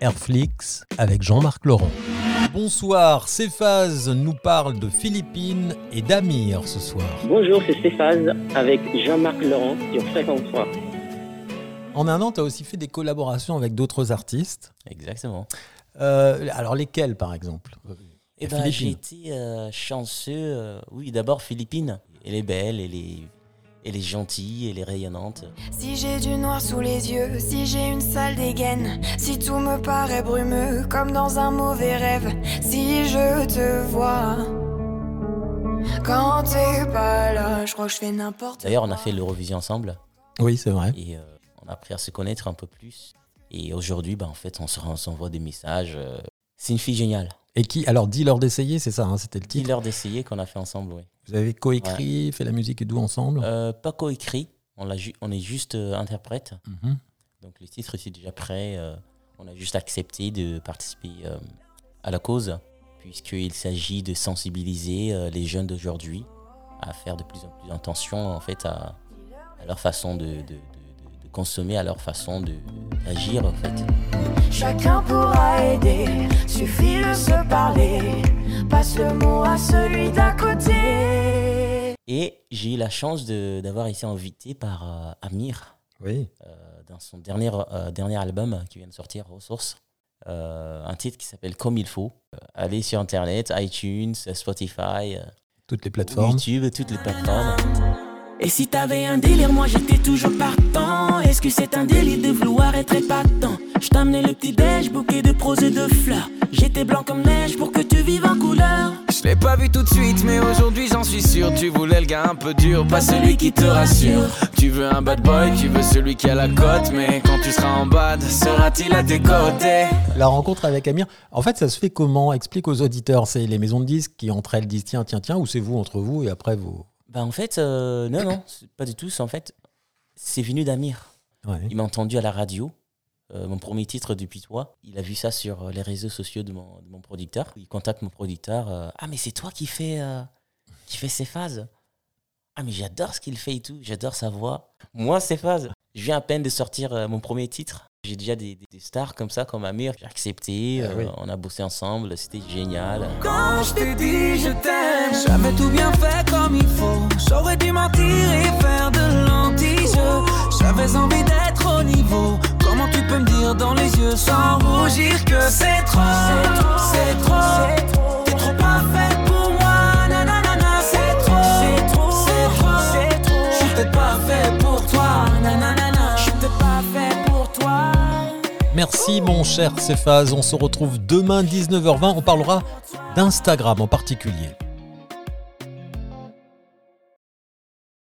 Airflix avec Jean-Marc Laurent. Bonsoir, Céphase nous parle de Philippines et d'Amir ce soir. Bonjour, c'est Céphase avec Jean-Marc Laurent sur Fréquence 3. En un an, tu as aussi fait des collaborations avec d'autres artistes. Exactement. Euh, alors lesquels par exemple? Eh ben, j'ai été euh, chanceux. euh, oui, d'abord Philippines. Elle est belle, elle est, elle est gentille, elle est rayonnante. Si j'ai du noir sous les yeux, si j'ai une sale dégaine, si tout me paraît brumeux comme dans un mauvais rêve, si je te vois quand t'es pas là, je crois que je fais n'importe D'ailleurs, on a fait l'Eurovision ensemble Oui, c'est vrai. et euh, on a appris à se connaître un peu plus. Et aujourd'hui, bah, en fait, on se- on s'envoie des messages. euh, C'est une fille géniale. Et qui Alors dis-leur d'essayer, c'est ça, hein, c'était le titre. Dis-leur d'essayer qu'on a fait ensemble, oui. Vous avez coécrit, fait la musique et tout ensemble Euh, pas coécrit, on, on est juste euh, interprète. Mhm. Donc le titre est déjà prêt. euh, on a juste accepté de participer euh, à la cause, puisqu'il s'agit de sensibiliser euh, les jeunes d'aujourd'hui à faire de plus en plus attention en fait à, à leur façon de, de- de- de- de consommer, à leur façon d'agir en fait. Chacun pourra aider, j'ai eu la chance de- d'avoir été invité par euh, Amir Oui. euh, dans son dernier, euh, dernier album qui vient de sortir, Ressources. Euh, un titre qui s'appelle Comme il faut. Euh, allez sur Internet, iTunes, Spotify, euh, Toutes les plateformes. YouTube, toutes les plateformes. Et si t'avais un délire, moi j'étais toujours partant. Est-ce que c'est un délire de vouloir être épatant? Je t'amenais le petit déj, bouquet de prose et de fleurs. J'étais blanc comme neige pour l'ai pas vu tout de suite, mais aujourd'hui j'en suis sûr. Tu voulais le gars un peu dur, pas celui qui te rassure. Tu veux un bad boy, tu veux celui qui a la cote. Mais quand tu seras en bad, sera-t-il à tes côtés? La rencontre avec Amir, en fait, ça se fait comment? Explique aux auditeurs. C'est les maisons de disques qui entre elles disent tiens, tiens, tiens, ou c'est vous entre vous et après vous? Bah en fait, euh, non, non, c'est pas du tout. C'est en fait, c'est venu d'Amir. Ouais. Il m'a entendu à la radio, euh, mon premier titre depuis toi. Il a vu ça sur euh, les réseaux sociaux de mon, de mon producteur. Il contacte mon producteur. euh, ah mais c'est toi qui fais, euh, qui fais ces phases. Ah mais j'adore ce qu'il fait et tout. J'adore sa voix. Moi ces phases. Je viens à peine de sortir euh, mon premier titre. J'ai déjà des, des- des stars comme ça, comme Amir. J'ai accepté. Ah euh, oui. On a bossé ensemble. C'était génial. Quand je t'ai dit je t'aime, j'avais tout bien fait comme il faut. J'aurais dû mentir et faire Merci mon cher Céphase. On se retrouve demain 19h20. On parlera d'Instagram en particulier.